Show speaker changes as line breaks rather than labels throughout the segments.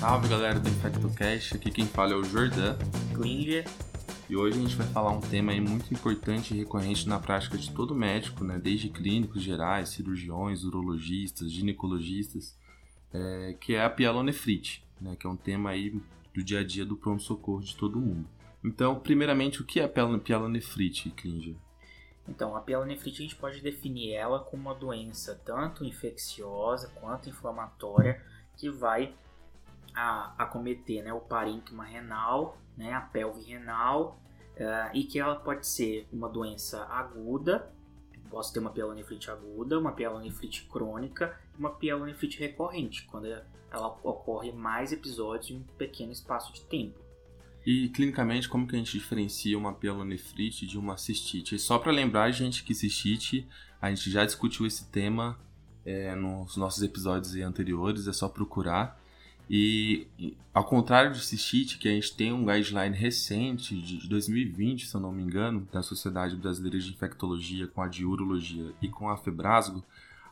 Salve galera do InfectoCast, aqui quem fala é o Jordan.
Klinger.
E hoje a gente vai falar um tema muito importante e recorrente na prática de todo médico, né? desde clínicos gerais, cirurgiões, urologistas, ginecologistas, é, que é a pielonefrite, né? que é um tema aí do dia a dia do pronto-socorro de todo mundo. Então, primeiramente, o que é a pielonefrite, Klinger?
Então, a pielonefrite a gente pode definir ela como uma doença tanto infecciosa quanto inflamatória que vai a, acometer né, o parênquima renal, né, a pelve renal, uh, e que ela pode ser uma doença aguda, posso ter uma pielonefrite aguda, uma pielonefrite crônica e uma pielonefrite recorrente, quando ela ocorre mais episódios em um pequeno espaço de tempo.
E clinicamente, como que a gente diferencia uma pielonefrite de uma cistite? só para lembrar, gente, que cistite, a gente já discutiu esse tema é, nos nossos episódios anteriores, é só procurar. E ao contrário de cistite, que a gente tem um guideline recente de 2020, se eu não me engano, da Sociedade Brasileira de Infectologia com a de Urologia e com a Febrasgo,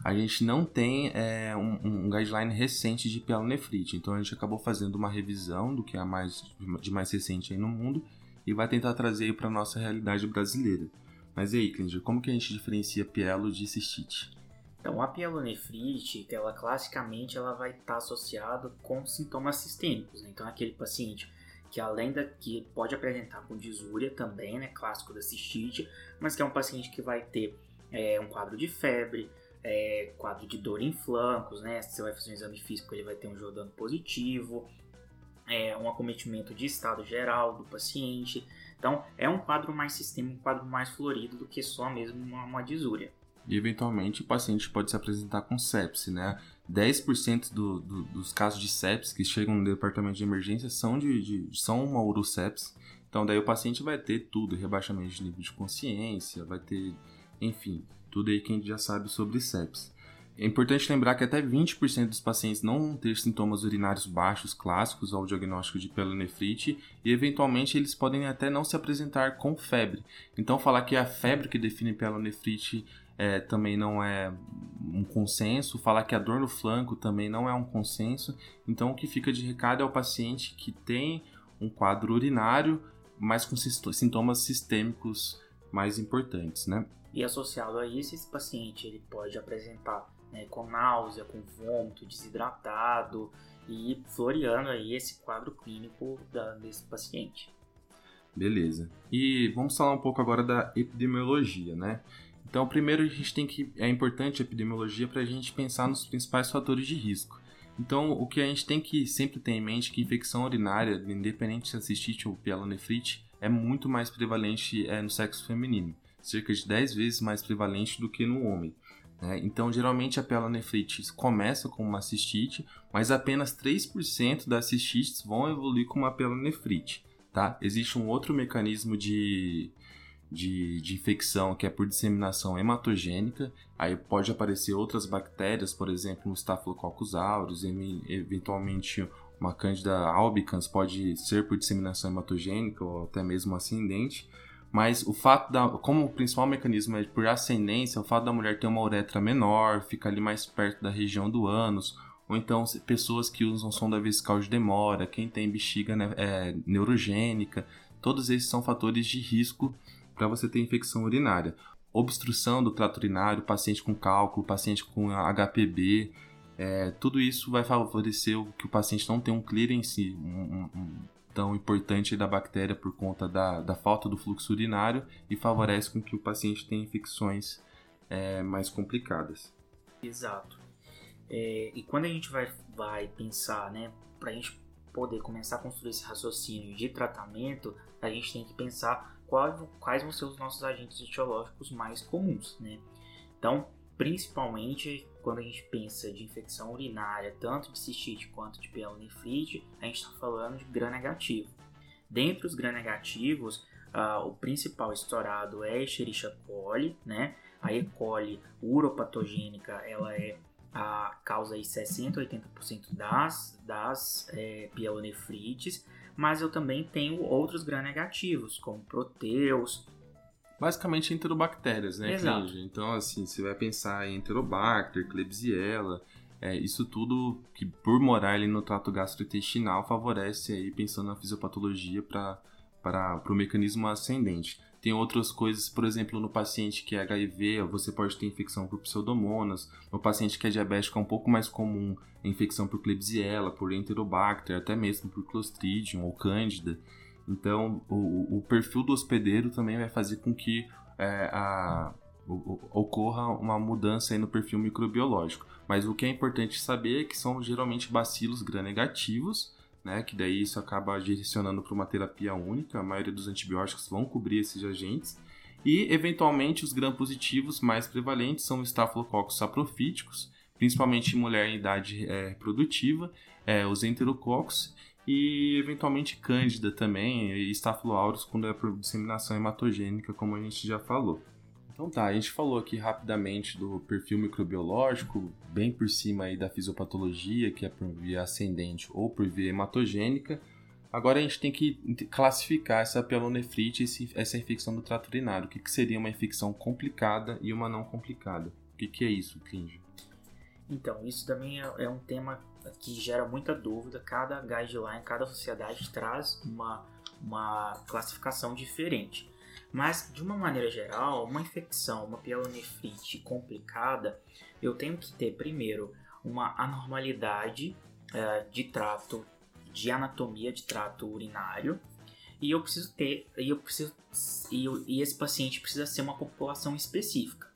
a gente não tem é, um, um, guideline recente de pielonefrite. Então a gente acabou fazendo uma revisão do que é mais, de mais recente aí no mundo e vai tentar trazer para a nossa realidade brasileira. Mas e aí, Klinger, como que a gente diferencia pielo de cistite?
Então, a pielonefrite, ela classicamente ela vai estar tá associada com sintomas sistêmicos. Né? Então, aquele paciente que além da que pode apresentar com disúria também, né, clássico da cistite, mas que é um paciente que vai ter é, um quadro de febre, é, quadro de dor em flancos, né? Se você vai fazer um exame físico, ele vai ter um Jordano positivo, é, um acometimento de estado geral do paciente. Então, é um quadro mais sistêmico, um quadro mais florido do que só mesmo uma, uma disúria
e eventualmente o paciente pode se apresentar com sepse, né? 10% do, do, dos casos de sepse que chegam no departamento de emergência são, de, de, são uma urosepse. Então daí o paciente vai ter tudo, rebaixamento de nível de consciência, vai ter, enfim, tudo aí que a gente já sabe sobre sepse. É importante lembrar que até 20% dos pacientes não vão ter sintomas urinários baixos clássicos ao diagnóstico de pielonefrite e eventualmente eles podem até não se apresentar com febre. Então falar que é a febre que define pielonefrite é, também não é um consenso, falar que a dor no flanco também não é um consenso. Então, o que fica de recado é o paciente que tem um quadro urinário, mas com sintomas sistêmicos mais importantes, né?
E associado a isso, esse paciente ele pode apresentar né, com náusea, com vômito, desidratado e floreando aí esse quadro clínico da, desse paciente.
Beleza. E vamos falar um pouco agora da epidemiologia, né? Então, primeiro a gente tem que é importante a epidemiologia para a gente pensar nos principais fatores de risco. Então, o que a gente tem que sempre ter em mente é que infecção urinária, independente se é cistite ou pielonefrite, é muito mais prevalente é, no sexo feminino, cerca de 10 vezes mais prevalente do que no homem. Né? Então, geralmente a pielonefrite começa com uma cistite, mas apenas 3% das cistites vão evoluir com uma pielonefrite. Tá? Existe um outro mecanismo de de, de infecção que é por disseminação hematogênica, aí pode aparecer outras bactérias, por exemplo, um Staphylococcus aureus, eventualmente uma Candida albicans pode ser por disseminação hematogênica ou até mesmo ascendente, mas o fato da, como o principal mecanismo é por ascendência, o fato da mulher ter uma uretra menor, fica ali mais perto da região do ânus, ou então pessoas que usam sonda vesical de demora, quem tem bexiga né, é, neurogênica, todos esses são fatores de risco para você ter infecção urinária. Obstrução do trato urinário, paciente com cálculo, paciente com HPB, é, tudo isso vai favorecer que o paciente não tenha um clearance um, um, tão importante da bactéria por conta da, da falta do fluxo urinário e favorece com que o paciente tenha infecções é, mais complicadas.
Exato. É, e quando a gente vai, vai pensar, né, para a gente poder começar a construir esse raciocínio de tratamento, a gente tem que pensar quais, quais vão ser os nossos agentes etiológicos mais comuns, né? Então, principalmente quando a gente pensa de infecção urinária, tanto de cistite quanto de pielonefrite, a gente está falando de gram-negativo. Dentre os gram-negativos, uh, o principal estourado é Escherichia coli, né? A E. coli uropatogênica, ela é a causa aí 60 a 80% das, das é, pielonefrites, mas eu também tenho outros gram-negativos, como proteus.
Basicamente enterobactérias, né, Exato. Então, assim, você vai pensar em enterobacter, klebsiella, é, isso tudo que por morar ali no trato gastrointestinal favorece aí pensando na fisiopatologia para para o mecanismo ascendente. Tem outras coisas, por exemplo, no paciente que é HIV, você pode ter infecção por pseudomonas. No paciente que é diabético é um pouco mais comum a infecção por Klebsiella, por Enterobacter, até mesmo por Clostridium ou Cândida. Então, o, o perfil do hospedeiro também vai fazer com que é, a, ocorra uma mudança no perfil microbiológico. Mas o que é importante saber é que são geralmente bacilos gram-negativos, né, que daí isso acaba direcionando para uma terapia única. A maioria dos antibióticos vão cobrir esses agentes. E, eventualmente, os gram-positivos mais prevalentes são os estafilococcus saprofíticos, principalmente em mulher em idade é, reprodutiva, é, os enterococcus e eventualmente Cândida também, e Staphylococcus quando é por disseminação hematogênica, como a gente já falou. Então tá, a gente falou aqui rapidamente do perfil microbiológico, bem por cima aí da fisiopatologia, que é por via ascendente ou por via hematogênica. Agora a gente tem que classificar essa pielonefrite, essa infecção do trato urinário. O que, que seria uma infecção complicada e uma não complicada? O que, que é isso, Clinge?
Então, isso também é, é um tema que gera muita dúvida. Cada guideline, cada sociedade traz uma, uma classificação diferente. Mas, de uma maneira geral, uma infecção, uma pielonefrite complicada, eu tenho que ter, primeiro, uma anormalidade uh, de trato, de anatomia de trato urinário, e eu preciso ter, e eu preciso, e, e esse paciente precisa ser uma população específica.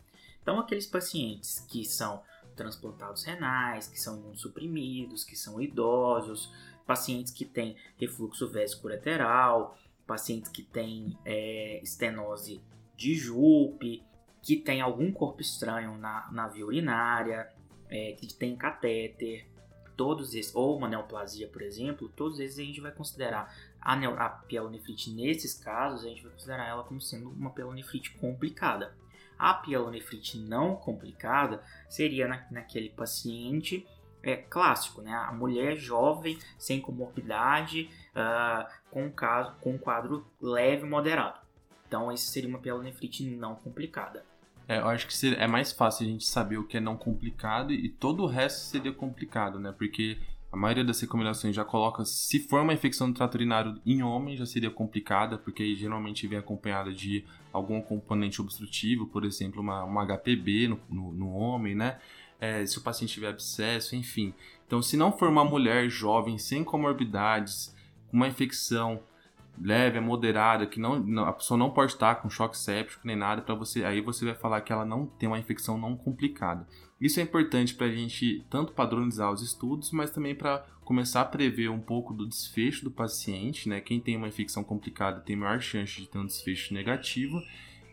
Então, aqueles pacientes que são transplantados renais, que são imunossuprimidos, que são idosos, pacientes que têm refluxo vésico-ureteral, pacientes que têm é, estenose de Jupe, que tem algum corpo estranho na, na via urinária, é, que tem catéter, todos esses, ou uma neoplasia, por exemplo, todos esses a gente vai considerar a, neo, a pielonefrite, nesses casos, a gente vai considerar ela como sendo uma pielonefrite complicada. A pielonefrite não complicada seria na, naquele paciente é, clássico, né? A mulher jovem, sem comorbidade, uh, com, caso, com um quadro leve moderado. Então, esse seria uma pielonefrite não complicada.
É, eu acho que é mais fácil a gente saber o que é não complicado e todo o resto seria complicado, né? Porque a maioria das recomendações já coloca, se for uma infecção do trato urinário em homem, já seria complicada, porque aí geralmente vem acompanhada de algum componente obstrutivo, por exemplo, uma, uma HPB no, no, no homem, né? É, se o paciente tiver abscesso, enfim. Então, se não for uma mulher jovem, sem comorbidades, com uma infecção leve, moderada, que não, não, a pessoa não pode estar com choque séptico nem nada, para você, aí você vai falar que ela não tem uma infecção não complicada. Isso é importante para a gente tanto padronizar os estudos, mas também para começar a prever um pouco do desfecho do paciente, né? Quem tem uma infecção complicada tem maior chance de ter um desfecho negativo.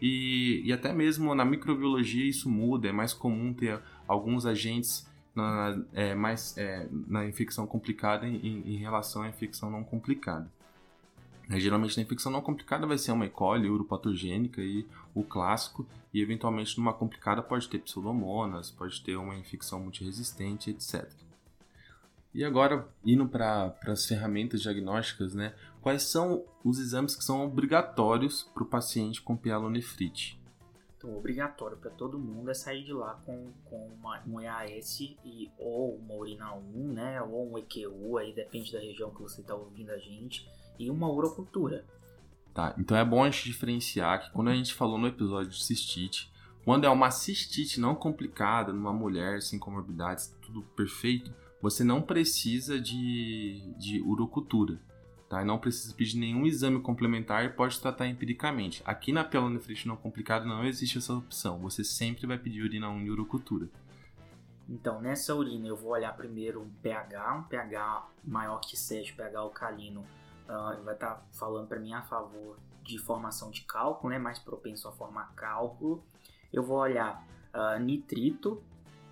E, e até mesmo na microbiologia isso muda, é mais comum ter alguns agentes na, é, mais, é, na infecção complicada em, em relação à infecção não complicada. É, geralmente na infecção não complicada vai ser uma E. coli uropatogênica e o clássico, e eventualmente numa complicada pode ter pseudomonas, pode ter uma infecção multiresistente, etc. E agora, indo para as ferramentas diagnósticas, né? Quais são os exames que são obrigatórios para o paciente com pielonefrite?
Então, obrigatório para todo mundo é sair de lá com, com uma, um EAS e, ou uma urina 1, né? Ou um EQU, aí depende da região que você está ouvindo a gente e uma urocultura.
Tá, então é bom a gente diferenciar que quando a gente falou no episódio de cistite, quando é uma cistite não complicada numa mulher sem comorbidades, tudo perfeito, você não precisa de, de urocultura. Tá? Não precisa pedir nenhum exame complementar e pode tratar empiricamente. Aqui na pielonefrite não complicada não existe essa opção. Você sempre vai pedir urina 1 e urocultura.
Então, nessa urina eu vou olhar primeiro um pH, um pH maior que 7, pH alcalino, uh, vai estar tá falando para mim a favor de formação de cálculo, né, mais propenso a formar cálculo. Eu vou olhar uh, nitrito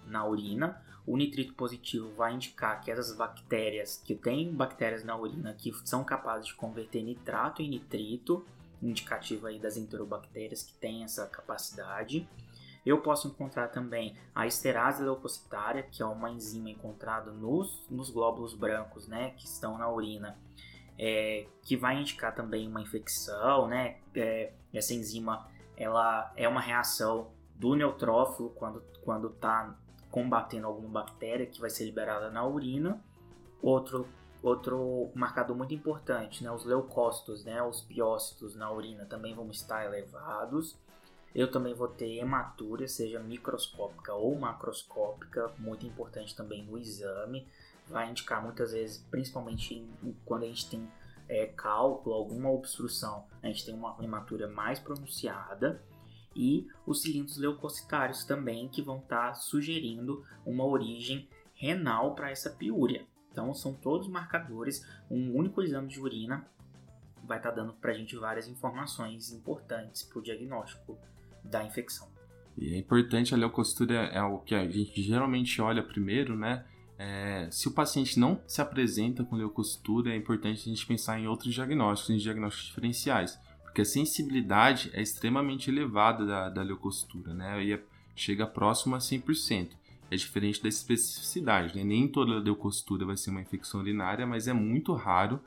na urina. O nitrito positivo vai indicar que essas bactérias, que tem bactérias na urina que são capazes de converter nitrato em nitrito, indicativo aí das enterobactérias que têm essa capacidade. Eu posso encontrar também a esterase leucocitária, que é uma enzima encontrada nos, nos glóbulos brancos, né, que estão na urina é, que vai indicar também uma infecção, né? É, essa enzima ela é uma reação do neutrófilo quando quando está combatendo alguma bactéria que vai ser liberada na urina. Outro, outro marcador muito importante, né, os leucócitos, né, os piócitos na urina também vão estar elevados. Eu também vou ter hematúria, seja microscópica ou macroscópica, muito importante também no exame. Vai indicar muitas vezes, principalmente em, quando a gente tem é, cálculo, alguma obstrução, a gente tem uma hematúria mais pronunciada e os cilindros leucocitários também que vão estar tá sugerindo uma origem renal para essa piúria. Então são todos marcadores, um único exame de urina vai estar tá dando para a gente várias informações importantes para o diagnóstico da infecção.
E é importante a leucocitura é o que a gente geralmente olha primeiro, né? É, se o paciente não se apresenta com leucocitura, é importante a gente pensar em outros diagnósticos, em diagnósticos diferenciais, porque a sensibilidade é extremamente elevada da, da leucocitura, né? E é, chega próximo a 100%. É diferente da especificidade, né? Nem toda leucocitura vai ser uma infecção urinária, mas é muito raro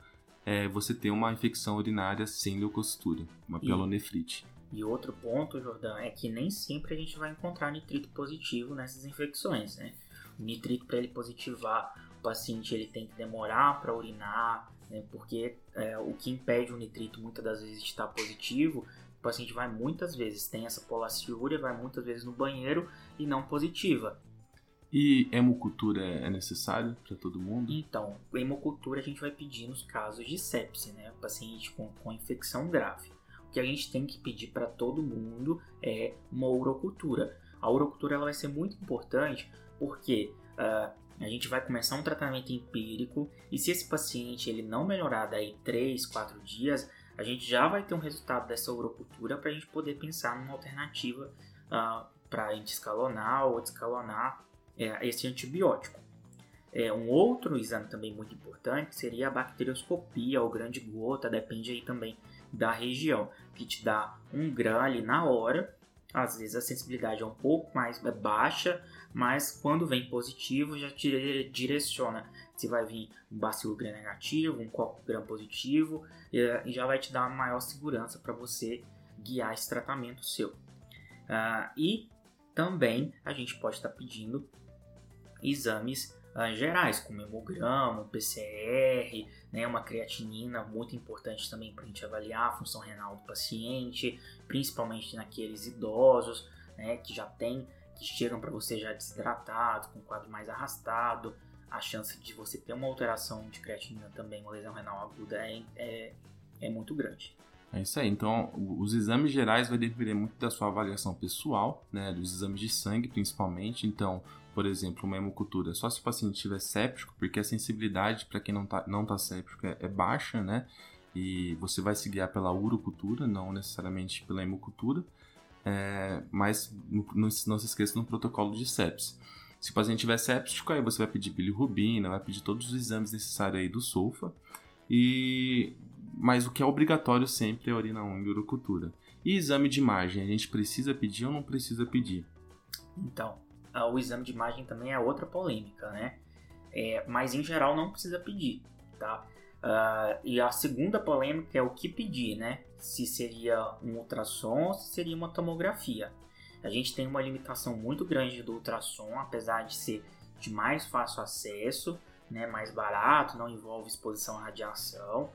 é, você ter uma infecção urinária sem leucocitura, uma pielonefrite.
E outro ponto, Jordão, é que nem sempre a gente vai encontrar nitrito positivo nessas infecções, né? O nitrito, para ele positivar, o paciente ele tem que demorar para urinar, né? porque é, o que impede o nitrito muitas das vezes de estar positivo, o paciente vai muitas vezes, tem essa polaciúria, vai muitas vezes no banheiro e não positiva.
E hemocultura é necessário para todo mundo?
Então, hemocultura a gente vai pedir nos casos de sepse, né? O paciente com, com infecção grave. O que a gente tem que pedir para todo mundo é uma urocultura. A urocultura ela vai ser muito importante porque uh, a gente vai começar um tratamento empírico e se esse paciente ele não melhorar daí 3, 4 dias, a gente já vai ter um resultado dessa urocultura para a gente poder pensar numa alternativa uh, para a gente escalonar ou descalonar é, esse antibiótico. É, um outro exame também muito importante seria a bacterioscopia ou grande gota, depende aí também da região, que te dá um grão ali na hora. Às vezes a sensibilidade é um pouco mais é baixa, mas quando vem positivo já te direciona se vai vir um bacilo gram negativo, um copo gram positivo e já vai te dar uma maior segurança para você guiar esse tratamento seu. Uh, e também a gente pode estar tá pedindo exames uh, gerais, como hemograma, PCR, né, uma creatinina muito importante também para a gente avaliar a função renal do paciente, principalmente naqueles idosos né, que já tem, que chegam para você já desidratados, com um quadro mais arrastado, a chance de você ter uma alteração de creatinina também, uma lesão renal aguda, é, é, é muito grande.
É isso aí. Então, os exames gerais vai depender muito da sua avaliação pessoal, né, dos exames de sangue principalmente. Então, por exemplo, uma hemocultura só se o paciente estiver séptico, porque a sensibilidade para quem não está não tá séptico é, é, baixa, né? E você vai se guiar pela urocultura, não necessariamente pela hemocultura. É, mas não, não, se esqueça no protocolo de sepsis. Se o paciente estiver séptico, aí você vai pedir bilirrubina, vai pedir todos os exames necessários aí do sulfa. E mas o que é obrigatório sempre é urina 1 e urocultura. E exame de imagem, a gente precisa pedir ou não precisa pedir?
Então, ah, o exame de imagem também é outra polêmica, né? É, mas em geral não precisa pedir, tá? Uh, e a segunda polêmica é o que pedir, né? Se seria um ultrassom ou se seria uma tomografia. A gente tem uma limitação muito grande do ultrassom, apesar de ser de mais fácil acesso, né? mais barato, não envolve exposição à radiação,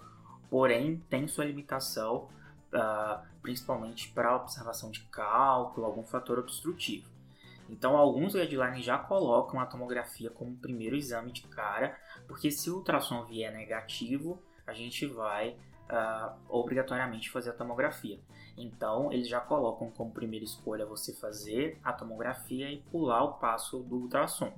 porém tem sua limitação, uh, principalmente para observação de cálculo, algum fator obstrutivo. Então, alguns guidelines já colocam a tomografia como primeiro exame de cara, porque se o ultrassom vier negativo, a gente vai uh, obrigatoriamente fazer a tomografia. Então, eles já colocam como primeira escolha você fazer a tomografia e pular o passo do ultrassom.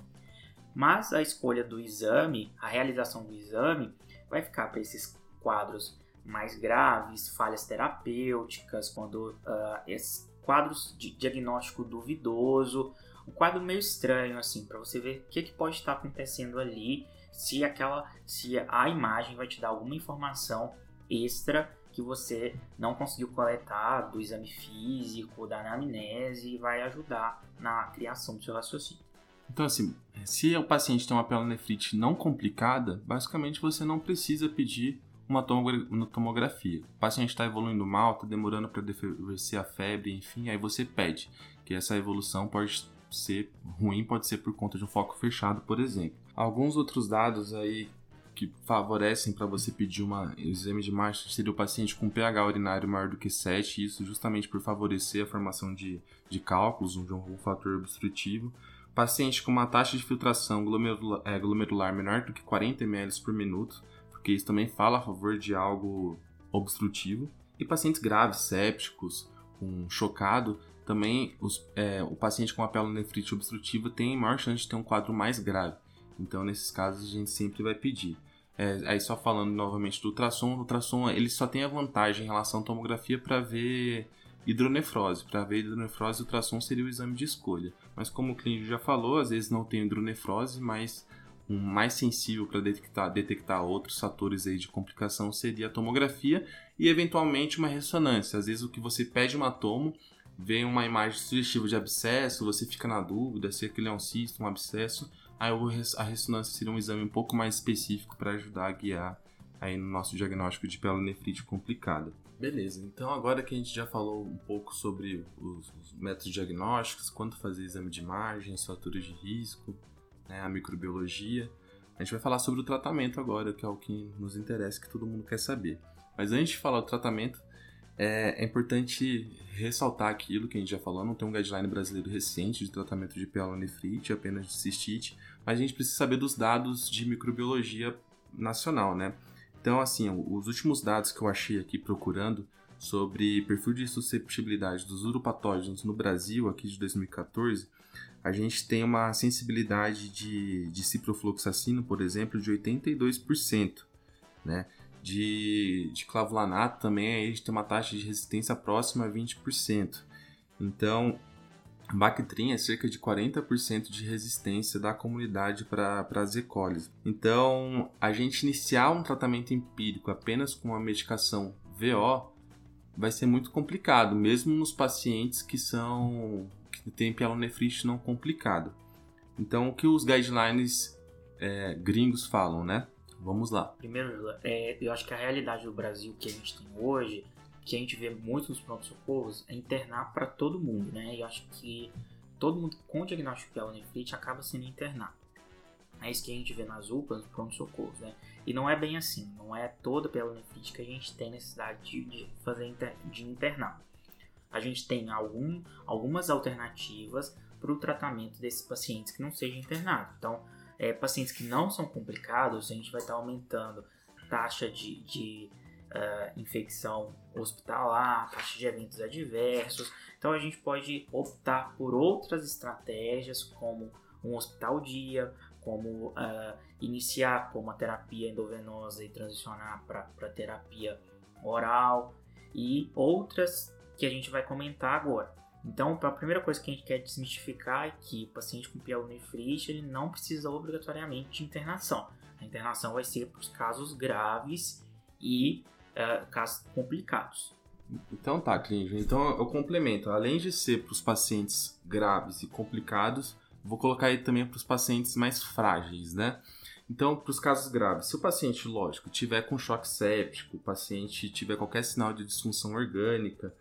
Mas a escolha do exame, a realização do exame, vai ficar para esses quadros mais graves, falhas terapêuticas, quando uh, quadros de diagnóstico duvidoso, um quadro meio estranho assim, para você ver o que, que pode estar acontecendo ali, se aquela, se a imagem vai te dar alguma informação extra que você não conseguiu coletar do exame físico, da anamnese e vai ajudar na criação do seu raciocínio.
Então, assim, se o paciente tem uma pielonefrite não complicada, basicamente você não precisa pedir uma tomografia. O paciente está evoluindo mal, está demorando para descer a febre, enfim, aí você pede, que essa evolução pode ser ruim pode ser por conta de um foco fechado, por exemplo. Alguns outros dados aí que favorecem para você pedir uma, um exame de imagem seria o paciente com pH urinário maior do que 7, isso justamente por favorecer a formação de, de cálculos de um fator obstrutivo. Paciente com uma taxa de filtração glomerular, é, glomerular menor do que 40 ml por minuto, porque isso também fala a favor de algo obstrutivo. E pacientes graves, sépticos, com chocado, também os, é, o paciente com a pielonefrite obstrutiva tem maior chance de ter um quadro mais grave. Então, nesses casos, a gente sempre vai pedir. É, aí só falando novamente do ultrassom, o ultrassom ele só tem a vantagem em relação à tomografia para ver hidronefrose. Para ver hidronefrose, o ultrassom seria o exame de escolha. Mas como o clínico já falou, às vezes não tem hidronefrose, mas um mais sensível para detectar, detectar outros fatores aí de complicação seria a tomografia e eventualmente uma ressonância. Às vezes o que você pede uma tomo, vem uma imagem sugestiva de abscesso, você fica na dúvida se aquele é um cisto, um abscesso, Aí a ressonância seria um exame um pouco mais específico para ajudar a guiar aí no nosso diagnóstico de pielonefrite complicada. Beleza, então agora que a gente já falou um pouco sobre os, os métodos diagnósticos, quanto fazer exame de imagem, fatores de risco, né, a microbiologia, a gente vai falar sobre o tratamento agora, que é o que nos interessa, que todo mundo quer saber. Mas antes de falar do tratamento, é, é, importante ressaltar aquilo que a gente já falou, não tem um guideline brasileiro recente de tratamento de pielonefrite, apenas de cistite, mas a gente precisa saber dos dados de microbiologia nacional, né? Então, assim, os últimos dados que eu achei aqui procurando sobre perfil de susceptibilidade dos uropatógenos no Brasil, aqui de 2014, a gente tem uma sensibilidade de, de ciprofloxacino, por exemplo, de 82%, né? de, de clavulanato também a gente tem uma taxa de resistência próxima a 20%. Então, Bactrim é cerca de 40% de resistência da comunidade para as E. coli. Então, a gente iniciar um tratamento empírico apenas com uma medicação VO vai ser muito complicado, mesmo nos pacientes que são têm pielonefrite não complicado. Então, o que os guidelines é, gringos falam, né? Vamos lá.
Primeiro, é, eu acho que a realidade do Brasil que a gente tem hoje, que a gente vê muito nos pronto-socorros, é internar para todo mundo, né? Eu acho que todo mundo com diagnóstico de pielonefrite acaba sendo internado. É isso que a gente vê nas UPAs, nos pronto-socorros, né? E não é bem assim, não é toda pielonefrite que a gente tem necessidade de, de fazer inter, de internar. A gente tem algum, algumas alternativas para o tratamento desses pacientes que não sejam internados. Então, é, pacientes que não são complicados, a gente vai estar aumentando taxa de, de uh, infecção hospitalar, taxa de eventos adversos. Então a gente pode optar por outras estratégias, como um hospital dia, como uh, iniciar com uma terapia endovenosa e transicionar para terapia oral e outras que a gente vai comentar agora. Então, a primeira coisa que a gente quer desmistificar é que o paciente com pielonefrite ele não precisa obrigatoriamente de internação. A internação vai ser para os casos graves e uh, casos complicados.
Então tá, clínico. Então eu complemento. Além de ser para os pacientes graves e complicados, vou colocar aí também para os pacientes mais frágeis, né? Então, para os casos graves, se o paciente, lógico, tiver com choque séptico, o paciente tiver qualquer sinal de disfunção orgânica,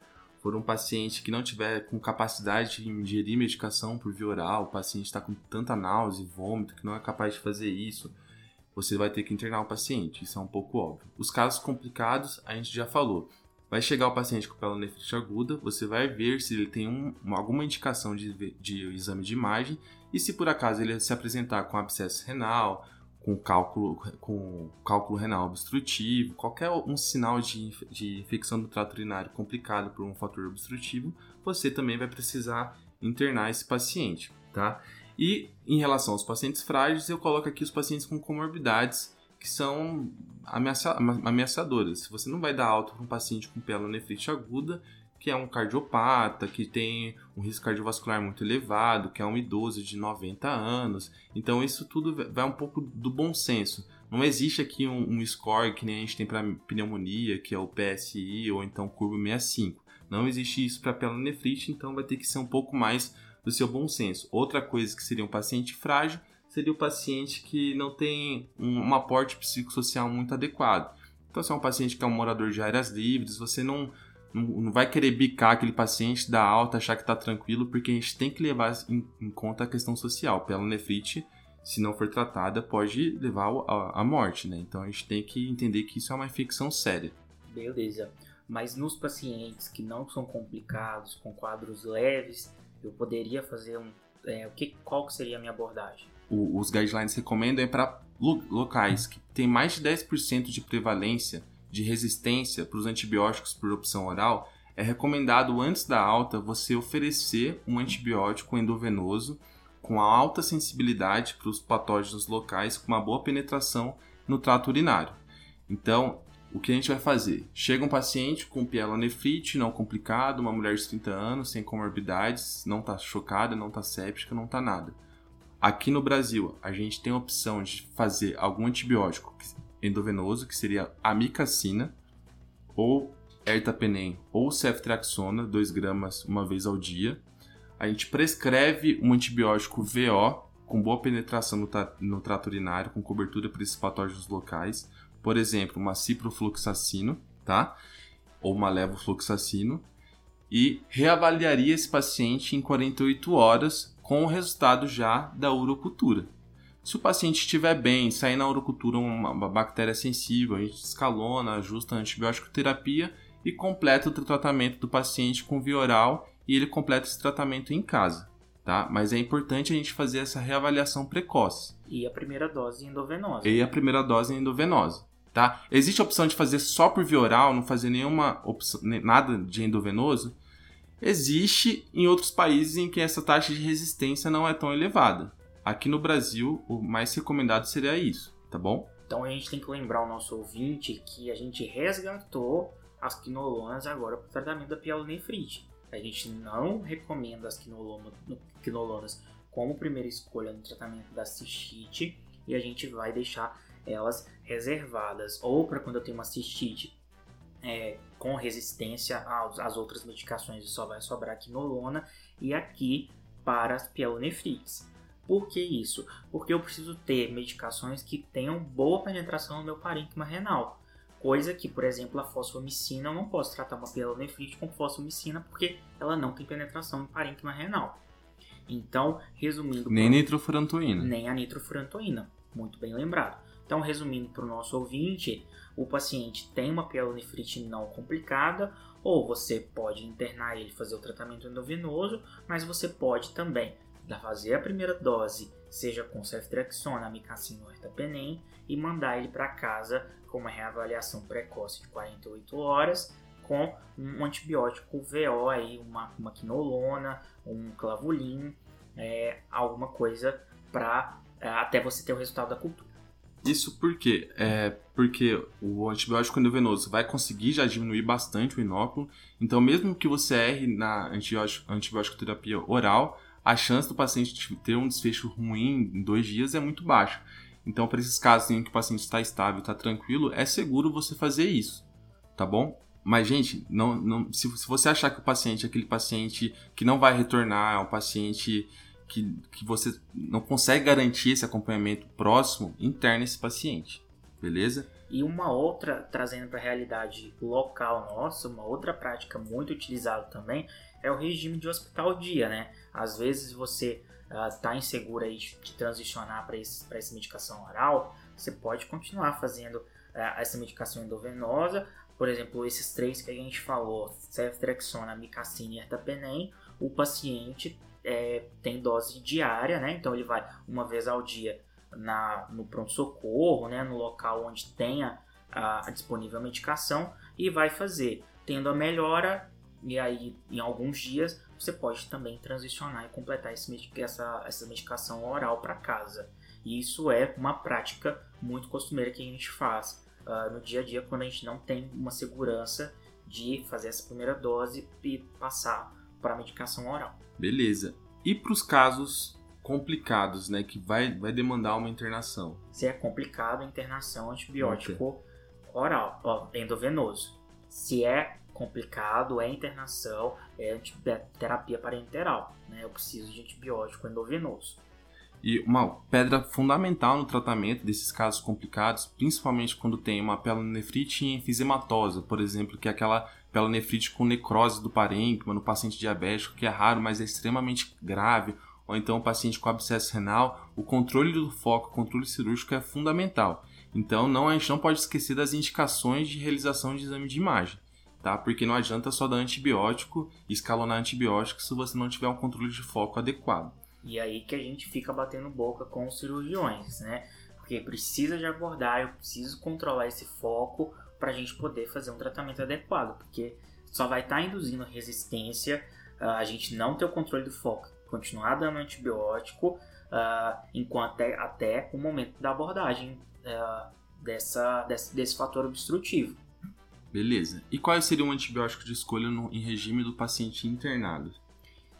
for um paciente que não tiver com capacidade de ingerir medicação por via oral, o paciente está com tanta náusea e vômito que não é capaz de fazer isso, você vai ter que internar o paciente, isso é um pouco óbvio. Os casos complicados, a gente já falou. Vai chegar o paciente com pielonefrite aguda, você vai ver se ele tem um, alguma indicação de, de exame de imagem e se por acaso ele se apresentar com abscesso renal, com cálculo, com cálculo renal obstrutivo, qualquer um sinal de, de infecção do trato urinário complicado por um fator obstrutivo, você também vai precisar internar esse paciente, tá? E em relação aos pacientes frágeis, eu coloco aqui os pacientes com comorbidades que são ameaça ameaçadoras. Você não vai dar alta para um paciente com pielonefrite aguda que é um cardiopata, que tem um risco cardiovascular muito elevado, que é um idoso de 90 anos. Então isso tudo vai um pouco do bom senso. Não existe aqui um, um score que nem a gente tem para pneumonia, que é o PSI ou então curva 65. Não existe isso para pielonefrite, então vai ter que ser um pouco mais do seu bom senso. Outra coisa que seria um paciente frágil seria o paciente que não tem um, um aporte psicossocial muito adequado. Então, se é um paciente que é um morador de áreas livres, você não não, não vai querer bicar aquele paciente da alta, achar que está tranquilo, porque a gente tem que levar em, em conta a questão social. Pielonefrite, se não for tratada, pode levar à morte, né? Então a gente tem que entender que isso é uma infecção séria.
Beleza. Mas nos pacientes que não são complicados, com quadros leves, eu poderia fazer um. É, o que, qual que seria a minha abordagem?
O, os guidelines recomendam é para locais que tem mais de 10% de prevalência de resistência para os antibióticos por opção oral, é recomendado antes da alta você oferecer um antibiótico endovenoso com alta sensibilidade para os patógenos locais com uma boa penetração no trato urinário. Então, o que a gente vai fazer? Chega um paciente com pielonefrite não complicado, uma mulher de 30 anos, sem comorbidades, não está chocada, não está séptica, não está nada. Aqui no Brasil, a gente tem a opção de fazer algum antibiótico endovenoso, que seria amicacina, ou ertapenem ou ceftriaxona, 2 gramas uma vez ao dia. A gente prescreve um antibiótico VO com boa penetração no, no trato urinário, com cobertura para esses patógenos locais. Por exemplo, uma ciprofluxacino, tá? Ou uma levofluxacino. E reavaliaria esse paciente em 48 horas com o resultado já da urocultura. Se o paciente estiver bem, sair na urocultura uma bactéria sensível, a gente escalona, ajusta a antibiótico terapia e completa o tratamento do paciente com via oral e ele completa esse tratamento em casa, tá? Mas é importante a gente fazer essa reavaliação precoce.
E a primeira dose endovenosa.
E a primeira dose endovenosa, tá? Existe a opção de fazer só por via oral, não fazer nenhuma opção, nada de endovenoso? Existe em outros países em que essa taxa de resistência não é tão elevada, Aqui no Brasil, o mais recomendado seria isso, tá bom?
Então a gente tem que lembrar o nosso ouvinte que a gente resgatou as quinolonas agora para o tratamento da pielonefrite. A gente não recomenda as quinolonas como primeira escolha no tratamento da cistite e a gente vai deixar elas reservadas ou para quando eu tenho uma cistite é, com resistência às, outras medicações e só vai sobrar quinolona e aqui para as pielonefrites. Por que isso? Porque eu preciso ter medicações que tenham boa penetração no meu parênquima renal. Coisa que, por exemplo, a fosfomicina, eu não posso tratar uma pielonefrite com fosfomicina porque ela não tem penetração no parênquima renal. Então, resumindo...
Nem pro... nitrofurantoína.
Nem a nitrofurantoína, muito bem lembrado. Então, resumindo para o nosso ouvinte, o paciente tem uma pielonefrite não complicada, ou você pode internar ele e fazer o tratamento endovenoso, mas você pode também da fazer a primeira dose, seja com ceftriaxona, amicacina ou ertapenem, e mandar ele para casa com uma reavaliação precoce de 48 horas com um antibiótico VO, aí, uma, uma quinolona, um clavulin, é, alguma coisa para é, até você ter o resultado da cultura.
Isso por quê? É porque o antibiótico endovenoso vai conseguir já diminuir bastante o inóculo. Então, mesmo que você erre na antibiótico, antibiótico terapia oral, a chance do paciente ter um desfecho ruim em dois dias é muito baixa. Então, para esses casos em que o paciente está estável, está tranquilo, é seguro você fazer isso, tá bom? Mas, gente, não, não, se, se você achar que o paciente é aquele paciente que não vai retornar, é um paciente que, que você não consegue garantir esse acompanhamento próximo, interne esse paciente, beleza?
E uma outra, trazendo para a realidade local nossa, uma outra prática muito utilizada também é o regime de hospital dia, né? Às vezes você está ah, uh, inseguro aí de, de transicionar para essa medicação oral, você pode continuar fazendo uh, essa medicação endovenosa, por exemplo, esses três que a gente falou, ceftriaxona, amicacina e ertapenem, o paciente é, tem dose diária, né? Então ele vai uma vez ao dia na, no pronto-socorro, né? no local onde tenha a, a disponível medicação e vai fazer. Tendo a melhora, e aí em alguns dias você pode também transicionar e completar esse, essa, essa medicação oral para casa. E isso é uma prática muito costumeira que a gente faz uh, no dia a dia quando a gente não tem uma segurança de fazer essa primeira dose e passar para a medicação oral.
Beleza. E para os casos complicados, né, que vai, vai demandar uma internação?
Se é complicado, internação antibiótico okay. oral, ó, endovenoso. Se é complicado, é internação, é, terapia parenteral. Né? Eu preciso de antibiótico endovenoso.
E uma pedra fundamental no tratamento desses casos complicados, principalmente quando tem uma pielonefrite enfisematosa, por exemplo, que é aquela pielonefrite com necrose do parênquima no paciente diabético, que é raro, mas é extremamente grave, ou então o paciente com abscesso renal, o controle do foco, o controle cirúrgico é fundamental. Então não, a gente não pode esquecer das indicações de realização de exame de imagem, tá? Porque não adianta só dar antibiótico escalonar antibiótico se você não tiver um controle de foco adequado.
E aí que a gente fica batendo boca com os cirurgiões, né? Porque precisa de abordar, eu preciso controlar esse foco para a gente poder fazer um tratamento adequado, porque só vai estar tá induzindo resistência, a gente não ter o controle do foco, continuar dando antibiótico uh, enquanto até, até, o momento da abordagem uh, dessa, desse, desse fator obstrutivo.
Beleza. E qual seria um antibiótico de escolha no, em regime do paciente internado?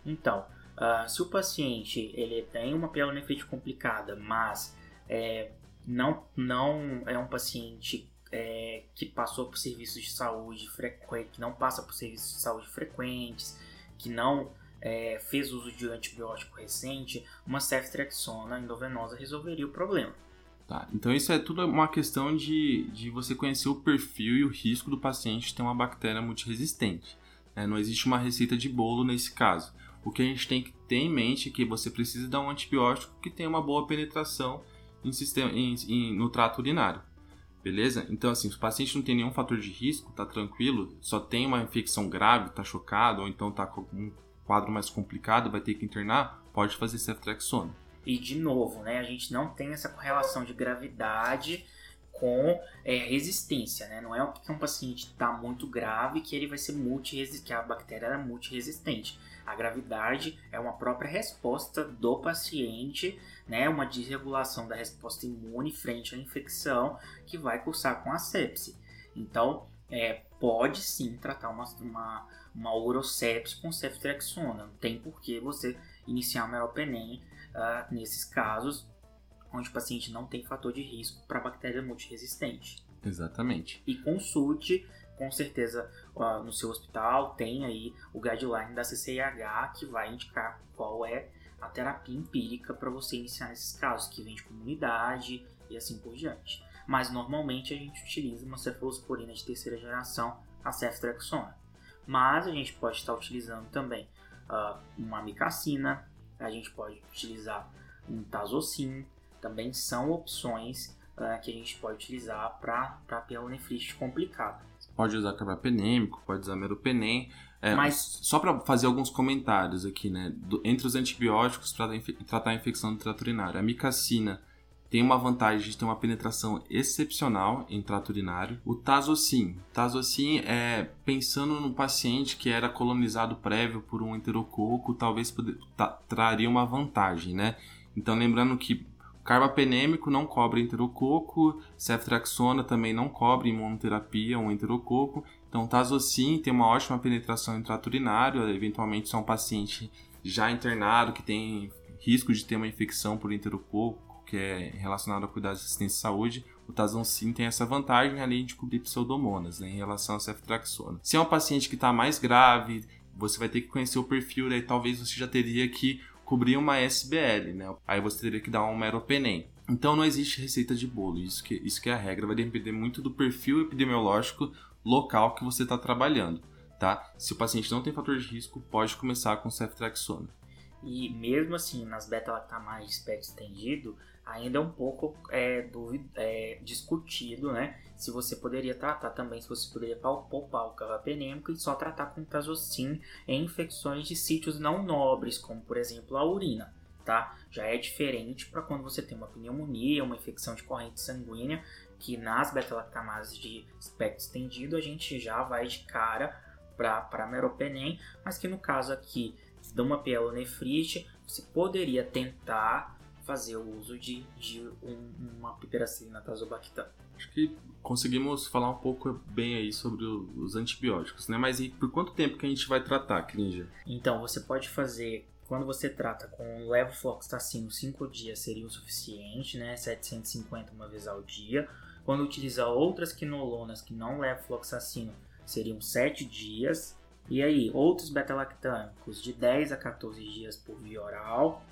Então, uh, se o paciente ele tem uma pielonefrite complicada, mas é, não, não é um paciente é, que passou por serviços de saúde frequentes, que não passa por serviços de saúde frequentes, que não é, fez uso de antibiótico recente, uma ceftriaxona endovenosa resolveria o problema.
Tá, então isso é tudo uma questão de, de você conhecer o perfil e o risco do paciente ter uma bactéria multiresistente. Né? Não existe uma receita de bolo nesse caso. O que a gente tem que ter em mente é que você precisa dar um antibiótico que tenha uma boa penetração em sistema, em, em, no trato urinário. Beleza? Então, assim, se o paciente não tem nenhum fator de risco, tá tranquilo, só tem uma infecção grave, tá chocado, ou então tá com um quadro mais complicado, vai ter que internar, pode fazer ceftriaxona.
E de novo, né, a gente não tem essa correlação de gravidade com é, resistência, né? Não é porque um paciente está muito grave que ele vai ser multiresistente, que a bactéria é multiresistente. A gravidade é uma própria resposta do paciente, né? Uma desregulação da resposta imune frente à infecção que vai cursar com a sepse. Então, é, pode sim tratar uma, uma, uma urosepse com ceftriaxona. Não tem por que você iniciar meropenem uh, nesses casos onde o paciente não tem fator de risco para bactéria multiresistente.
Exatamente.
E consulte, com certeza, uh, no seu hospital tem aí o guideline da CCIH que vai indicar qual é a terapia empírica para você iniciar nesses casos, que vem de comunidade e assim por diante. Mas normalmente a gente utiliza uma cefalosporina de terceira geração, a ceftriaxona. Mas a gente pode estar utilizando também uh, uma amicacina, a gente pode utilizar um tazocin, também são opções uh, que a gente pode utilizar para pielonefrite complicada.
Pode usar carbapenêmico, pode usar meropenem. É, Mas... Só para fazer alguns comentários aqui, né? Do, entre os antibióticos para tratar a infecção do trato urinário, a micacina tem uma vantagem de ter uma penetração excepcional em trato urinário. O tazocin. Tazocin é pensando no paciente que era colonizado prévio por um enterococo, talvez poder, traria uma vantagem, né? Então lembrando que carbapenêmico não cobre enterococo, ceftriaxona também não cobre imunoterapia ou enterococo. Então tazocin tem uma ótima penetração em trato urinário, eventualmente se é um paciente já internado que tem risco de ter uma infecção por enterococo que é relacionado a cuidados de assistência de saúde, o Tazocin tem essa vantagem além de cobrir pseudomonas né, em relação à ceftriaxona. Se é um paciente que está mais grave, você vai ter que conhecer o perfil, daí talvez você já teria que cobrir uma SBL, né? Aí você teria que dar um meropenem. Então não existe receita de bolo, isso que, isso que é a regra, vai depender muito do perfil epidemiológico local que você está trabalhando, tá? Se o paciente não tem fator de risco, pode começar com ceftriaxona.
E mesmo assim, nas beta-lactamase de espectro estendido, ainda é um pouco é, duvido, é, discutido, né? Se você poderia tratar também, se você poderia poupar o carbapenêmico e só tratar com tazocin em infecções de sítios não nobres, como por exemplo a urina, tá? Já é diferente para quando você tem uma pneumonia, uma infecção de corrente sanguínea, que nas beta-lactamases de espectro estendido a gente já vai de cara para meropenem, mas que no caso aqui uma pielonefrite, você poderia tentar fazer o uso de, de um, uma piperacilina tazobactam.
Acho que conseguimos falar um pouco bem aí sobre os antibióticos, né? Mas e por quanto tempo que a gente vai tratar, Crinja?
Então, você pode fazer quando você trata com levofloxacino, 5 dias seria o suficiente, né? 750 uma vez ao dia. Quando utilizar outras quinolonas que não levofloxacino, seriam 7 dias. E aí, outros beta-lactâmicos de 10 a 14 dias por via oral.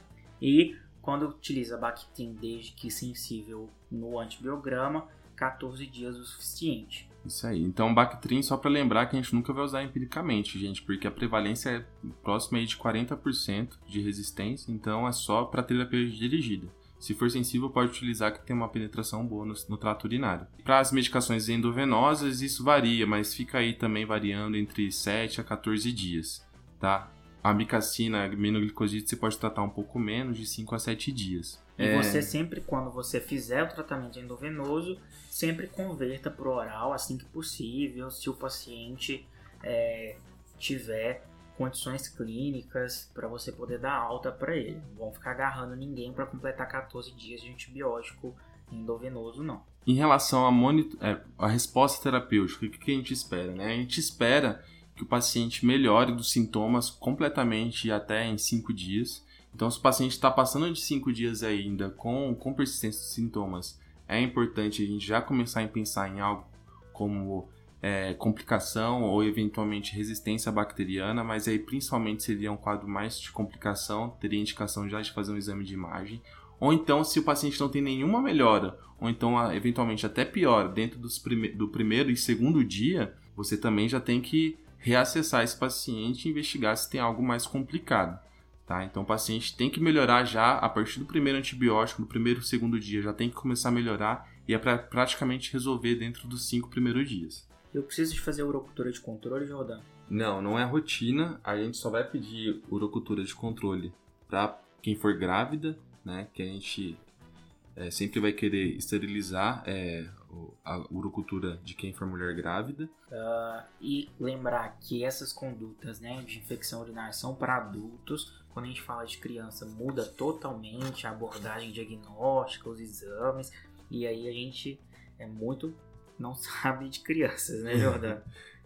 E quando utiliza Bactrim desde que sensível no antibiograma, 14 dias o suficiente.
Isso aí. Então, Bactrim, só para lembrar que a gente nunca vai usar empiricamente, gente, porque a prevalência é próxima aí de 40% de resistência, então é só para terapia dirigida. Se for sensível, pode utilizar que tem uma penetração boa no, no trato urinário. Para as medicações endovenosas, isso varia, mas fica aí também variando entre 7 a 14 dias, tá? A micacina, a aminoglicoside, você pode tratar um pouco menos, de 5 a 7 dias.
E é... você sempre, quando você fizer o tratamento endovenoso, sempre converta para o oral assim que possível, se o paciente é, tiver condições clínicas para você poder dar alta para ele. Não vão ficar agarrando ninguém para completar 14 dias de antibiótico endovenoso, não.
Em relação à, monitor... é, resposta terapêutica, o que, que a gente espera? Né? A gente espera que o paciente melhore dos sintomas completamente até em 5 dias. Então, se o paciente está passando de 5 dias ainda com, com persistência de sintomas, é importante a gente já começar a pensar em algo como é, complicação ou eventualmente resistência bacteriana, mas aí principalmente seria um quadro mais de complicação, teria indicação já de fazer um exame de imagem. Ou então, se o paciente não tem nenhuma melhora, ou então eventualmente até pior, dentro prime do primeiro e segundo dia, você também já tem que reacessar esse paciente e investigar se tem algo mais complicado. Tá? Então o paciente tem que melhorar já a partir do primeiro antibiótico, no primeiro segundo dia, já tem que começar a melhorar e é para praticamente resolver dentro dos cinco primeiros dias.
Eu preciso de fazer urocultura de controle, Jordão?
Não, não é rotina. A gente só vai pedir urocultura de controle para quem for grávida, né? Que a gente é, sempre vai querer esterilizar é, a urocultura de quem for mulher grávida.
Uh, e lembrar que essas condutas né, de infecção urinária são para adultos. Quando a gente fala de criança, muda totalmente a abordagem diagnóstica, os exames. E aí a gente é muito não sabe de crianças, né, Jordão?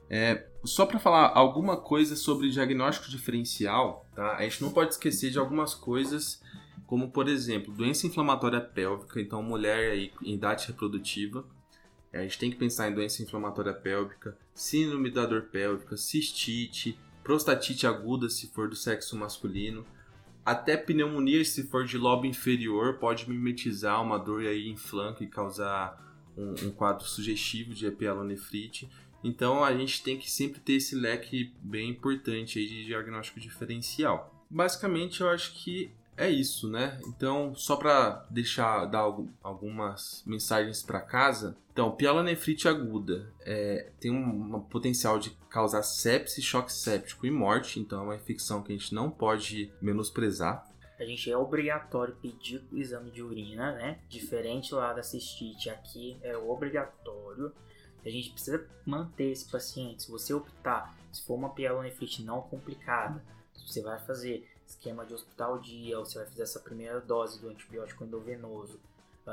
É, só para falar alguma coisa sobre diagnóstico diferencial, tá? A gente não pode esquecer de algumas coisas, como por exemplo, doença inflamatória pélvica, então mulher aí em idade reprodutiva, a gente tem que pensar em doença inflamatória pélvica, síndrome da dor pélvica, cistite, prostatite aguda se for do sexo masculino, até pneumonia se for de lobo inferior pode mimetizar uma dor aí em flanco e causar um, um quadro sugestivo de epielonefrite. Então a gente tem que sempre ter esse leque bem importante aí de diagnóstico diferencial. Basicamente eu acho que é isso, né? Então, só para deixar dar algumas mensagens para casa. Então, pielonefrite aguda é, tem um, um, potencial de causar sepsis, choque séptico e morte. Então, é uma infecção que a gente não pode menosprezar
a gente é obrigatório pedir o exame de urina, né? Diferente lá da cistite, aqui é obrigatório. A gente precisa manter esse paciente. Se você optar, se for uma pielonefrite não complicada, se você vai fazer esquema de hospital dia, ou você vai fazer essa primeira dose do antibiótico endovenoso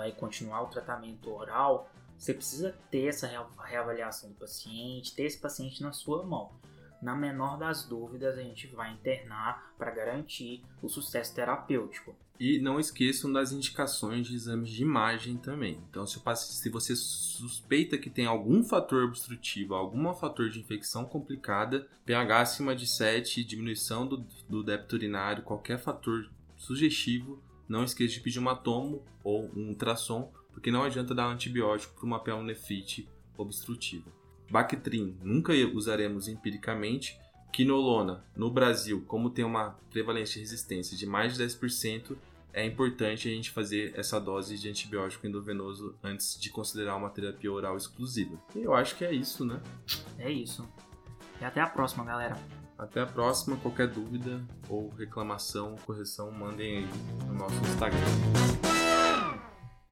e continuar o tratamento oral, você precisa ter essa reavaliação do paciente, ter esse paciente na sua mão na menor das dúvidas, a gente vai internar para garantir o sucesso terapêutico.
E não esqueçam das indicações de exames de imagem também. Então, se, se você suspeita que tem algum fator obstrutivo, algum fator de infecção complicada, pH acima de 7, diminuição do, do débito urinário, qualquer fator sugestivo, não esqueça de pedir uma tomo ou um ultrassom, porque não adianta dar antibiótico para uma pélonefrite obstrutiva. Bactrim nunca usaremos empiricamente. Quinolona, no Brasil, como tem uma prevalência de resistência de mais de 10%, é importante a gente fazer essa dose de antibiótico endovenoso antes de considerar uma terapia oral exclusiva. E eu acho que é isso, né?
É isso. E até a próxima, galera.
Até a próxima. Qualquer dúvida ou reclamação, correção, mandem aí no nosso Instagram.